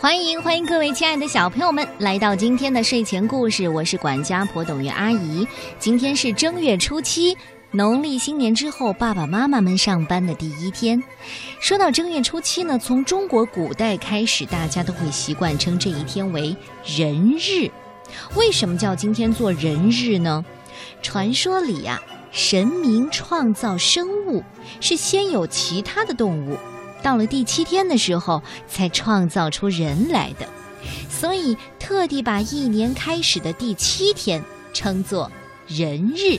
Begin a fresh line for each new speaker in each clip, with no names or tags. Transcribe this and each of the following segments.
欢迎欢迎各位亲爱的小朋友们来到今天的睡前故事，我是管家婆董月阿姨。今天是正月初七，农历新年之后，爸爸妈妈们上班的第一天。说到正月初七呢，从中国古代开始，大家都会习惯称这一天为人日。为什么叫今天做人日呢？传说里呀，神明创造生物是先有其他的动物。到了第七天的时候，才创造出人来的，所以特地把一年开始的第七天称作人日。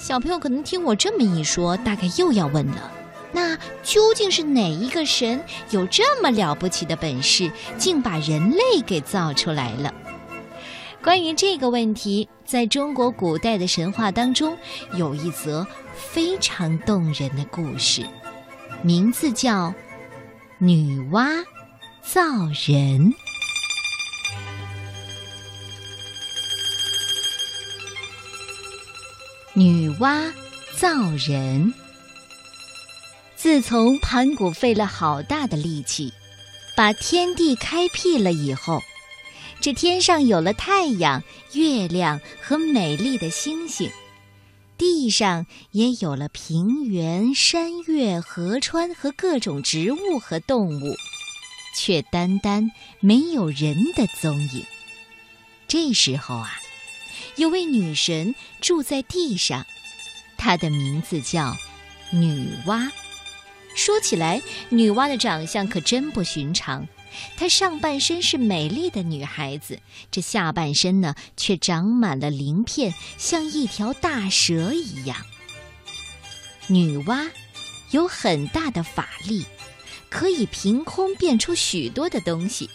小朋友可能听我这么一说，大概又要问了：那究竟是哪一个神有这么了不起的本事，竟把人类给造出来了？关于这个问题，在中国古代的神话当中，有一则非常动人的故事。名字叫女娲造人。女娲造人。自从盘古费了好大的力气，把天地开辟了以后，这天上有了太阳、月亮和美丽的星星。地上也有了平原、山岳、河川和各种植物和动物，却单单没有人的踪影。这时候啊，有位女神住在地上，她的名字叫女娲。说起来，女娲的长相可真不寻常。她上半身是美丽的女孩子，这下半身呢，却长满了鳞片，像一条大蛇一样。女娲有很大的法力，可以凭空变出许多的东西。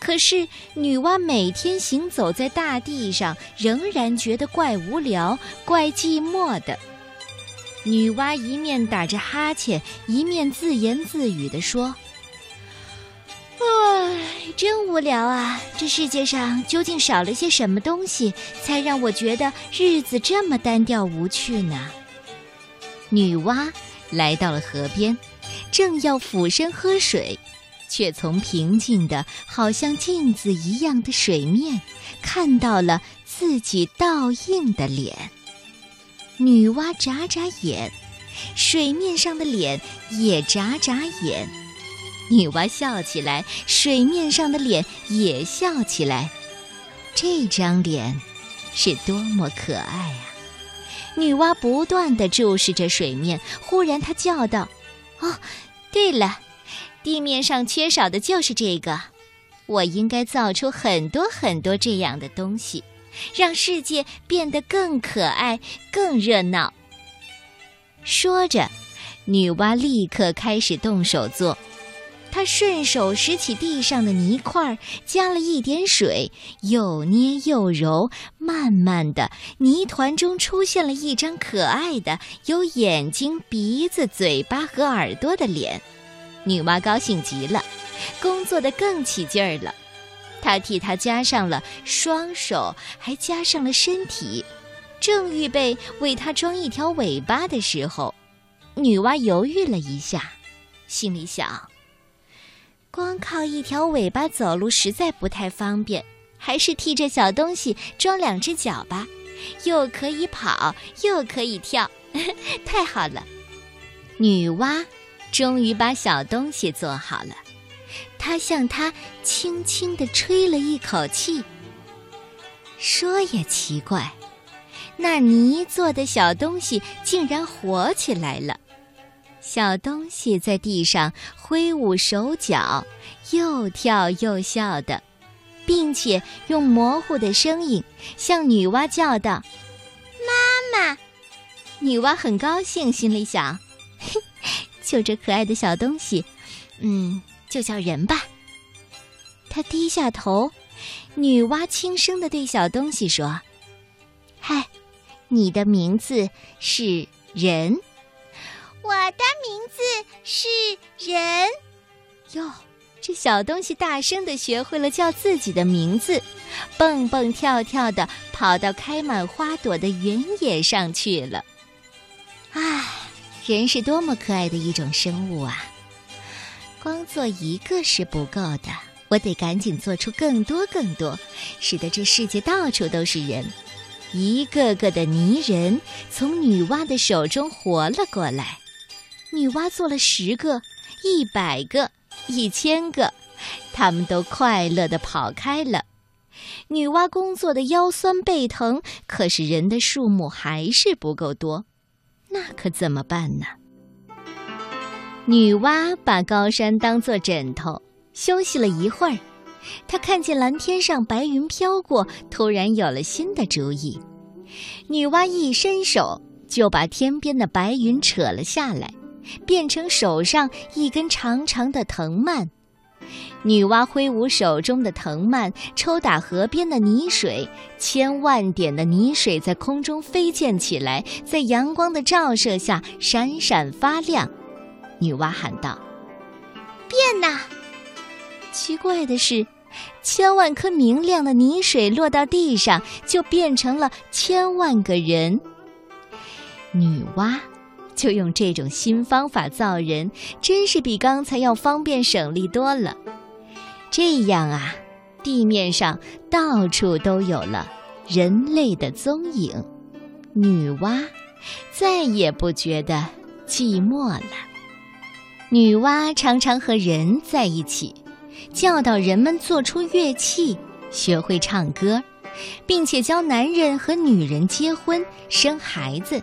可是，女娲每天行走在大地上，仍然觉得怪无聊、怪寂寞的。女娲一面打着哈欠，一面自言自语地说。真无聊啊！这世界上究竟少了些什么东西，才让我觉得日子这么单调无趣呢？女娲来到了河边，正要俯身喝水，却从平静的好像镜子一样的水面，看到了自己倒映的脸。女娲眨眨眼，水面上的脸也眨眨眼。女娲笑起来，水面上的脸也笑起来。这张脸是多么可爱啊！女娲不断地注视着水面，忽然她叫道：“哦，对了，地面上缺少的就是这个。我应该造出很多很多这样的东西，让世界变得更可爱、更热闹。”说着，女娲立刻开始动手做。他顺手拾起地上的泥块，加了一点水，又捏又揉，慢慢的，泥团中出现了一张可爱的、有眼睛、鼻子、嘴巴和耳朵的脸。女娲高兴极了，工作的更起劲儿了。她替他加上了双手，还加上了身体，正预备为他装一条尾巴的时候，女娲犹豫了一下，心里想。光靠一条尾巴走路实在不太方便，还是替这小东西装两只脚吧，又可以跑又可以跳，太好了！女娲终于把小东西做好了，她向它轻轻地吹了一口气。说也奇怪，那泥做的小东西竟然活起来了。小东西在地上挥舞手脚，又跳又笑的，并且用模糊的声音向女娲叫道：“妈妈！”女娲很高兴，心里想：“嘿，就这可爱的小东西，嗯，就叫人吧。”她低下头，女娲轻声的对小东西说：“嗨，你的名字是人。”
我的名字是人，
哟，这小东西大声的学会了叫自己的名字，蹦蹦跳跳的跑到开满花朵的原野上去了。唉，人是多么可爱的一种生物啊！光做一个是不够的，我得赶紧做出更多更多，使得这世界到处都是人。一个个的泥人从女娲的手中活了过来。女娲做了十个、一百个、一千个，他们都快乐地跑开了。女娲工作的腰酸背疼，可是人的数目还是不够多，那可怎么办呢？女娲把高山当作枕头，休息了一会儿，她看见蓝天上白云飘过，突然有了新的主意。女娲一伸手，就把天边的白云扯了下来，变成手上一根长长的藤蔓。女娲挥舞手中的藤蔓，抽打河边的泥水，千万点的泥水在空中飞溅起来，在阳光的照射下闪闪发亮。女娲喊道：“
变呐！”
奇怪的是，千万颗明亮的泥水落到地上，就变成了千万个人。女娲就用这种新方法造人，真是比刚才要方便省力多了。这样啊，地面上到处都有了人类的踪影，女娲再也不觉得寂寞了。女娲常常和人在一起，教导人们做出乐器，学会唱歌，并且教男人和女人结婚生孩子，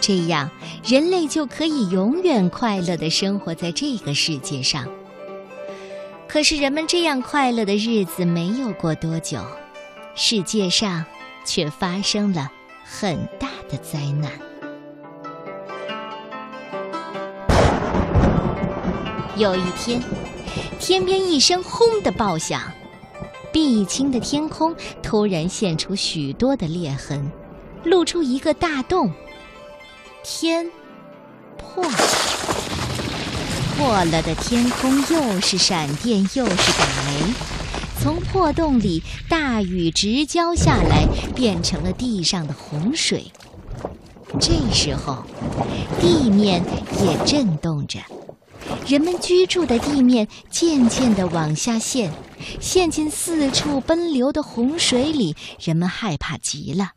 这样人类就可以永远快乐的生活在这个世界上。可是人们这样快乐的日子没有过多久，世界上却发生了很大的灾难。有一天，天边一声“轰”的爆响，碧青的天空突然现出许多的裂痕，露出一个大洞。天破了。破了的天空，又是闪电，又是打雷。从破洞里，大雨直浇下来，变成了地上的洪水。这时候，地面也震动着，人们居住的地面渐渐地往下陷，陷进四处奔流的洪水里。人们害怕极了，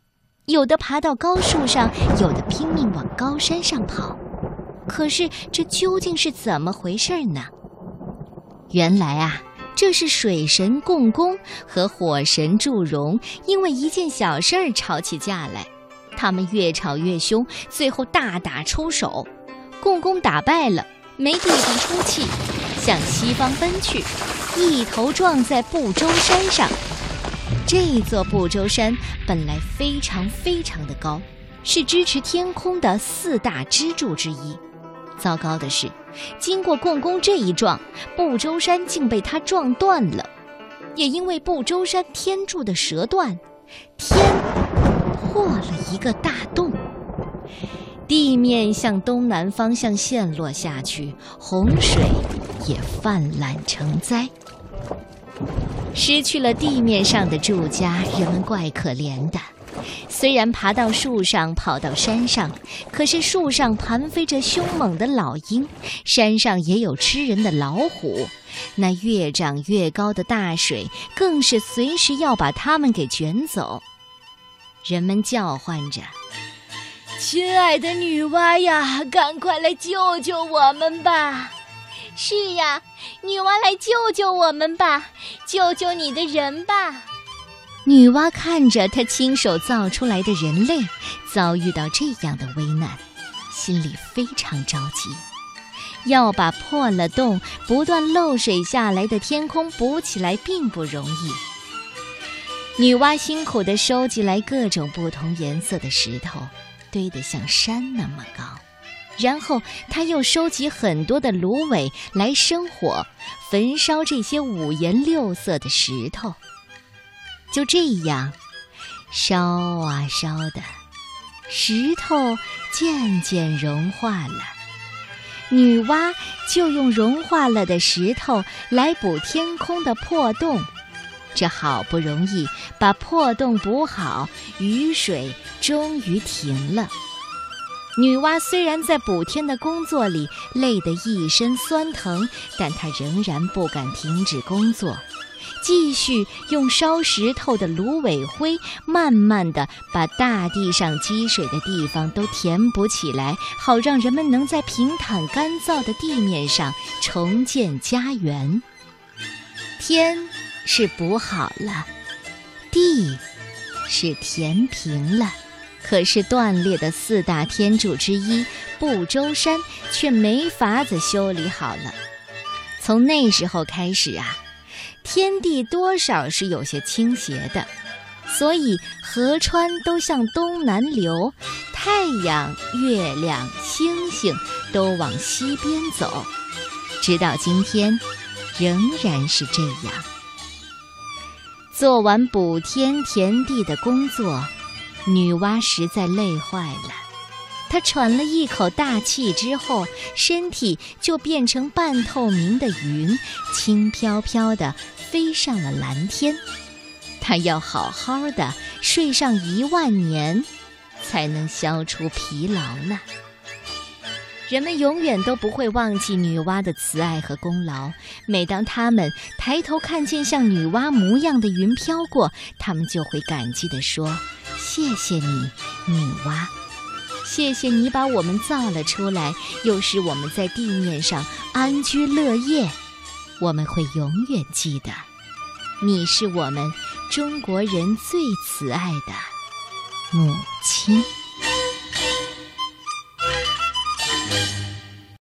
有的爬到高树上，有的拼命往高山上跑。可是这究竟是怎么回事呢？原来啊，这是水神共工和火神祝融因为一件小事儿吵起架来，他们越吵越凶，最后大打出手。共工打败了，没地方出气，向西方奔去，一头撞在不周山上。这座不周山本来非常非常的高，是支持天空的四大支柱之一。糟糕的是，经过共工这一撞，不周山竟被他撞断了。也因为不周山天柱的折断，天破了一个大洞，地面向东南方向陷落下去，洪水也泛滥成灾。失去了地面上的住家，人们怪可怜的。虽然爬到树上，跑到山上，可是树上盘飞着凶猛的老鹰，山上也有吃人的老虎。那越长越高的大水，更是随时要把它们给卷走。人们叫唤着：“亲爱的女娲呀，赶快来救救我们吧！”“
是呀，女娲来救救我们吧，救救你的人吧！”
女娲看着她亲手造出来的人类遭遇到这样的危难，心里非常着急，要把破了洞、不断漏水下来的天空补起来并不容易。女娲辛苦地收集来各种不同颜色的石头，堆得像山那么高，然后他又收集很多的芦苇来生火，焚烧这些五颜六色的石头。就这样，烧啊烧的，石头渐渐融化了。女娲就用融化了的石头来补天空的破洞，这好不容易把破洞补好，雨水终于停了。女娲虽然在补天的工作里累得一身酸疼，但她仍然不敢停止工作，继续用烧石头的芦苇灰，慢慢地把大地上积水的地方都填补起来，好让人们能在平坦干燥的地面上重建家园。天是补好了，地是填平了。可是断裂的四大天柱之一不周山却没法子修理好了。从那时候开始啊，天地多少是有些倾斜的，所以河川都向东南流，太阳、月亮、星星都往西边走，直到今天，仍然是这样。做完补天填地的工作。女娲实在累坏了，她喘了一口大气之后，身体就变成半透明的云，轻飘飘地飞上了蓝天。她要好好的睡上一万年，才能消除疲劳呢。人们永远都不会忘记女娲的慈爱和功劳。每当他们抬头看见像女娲模样的云飘过，他们就会感激地说。谢谢你，女娲，谢谢你把我们造了出来，又使我们在地面上安居乐业。我们会永远记得，你是我们中国人最慈爱的母亲。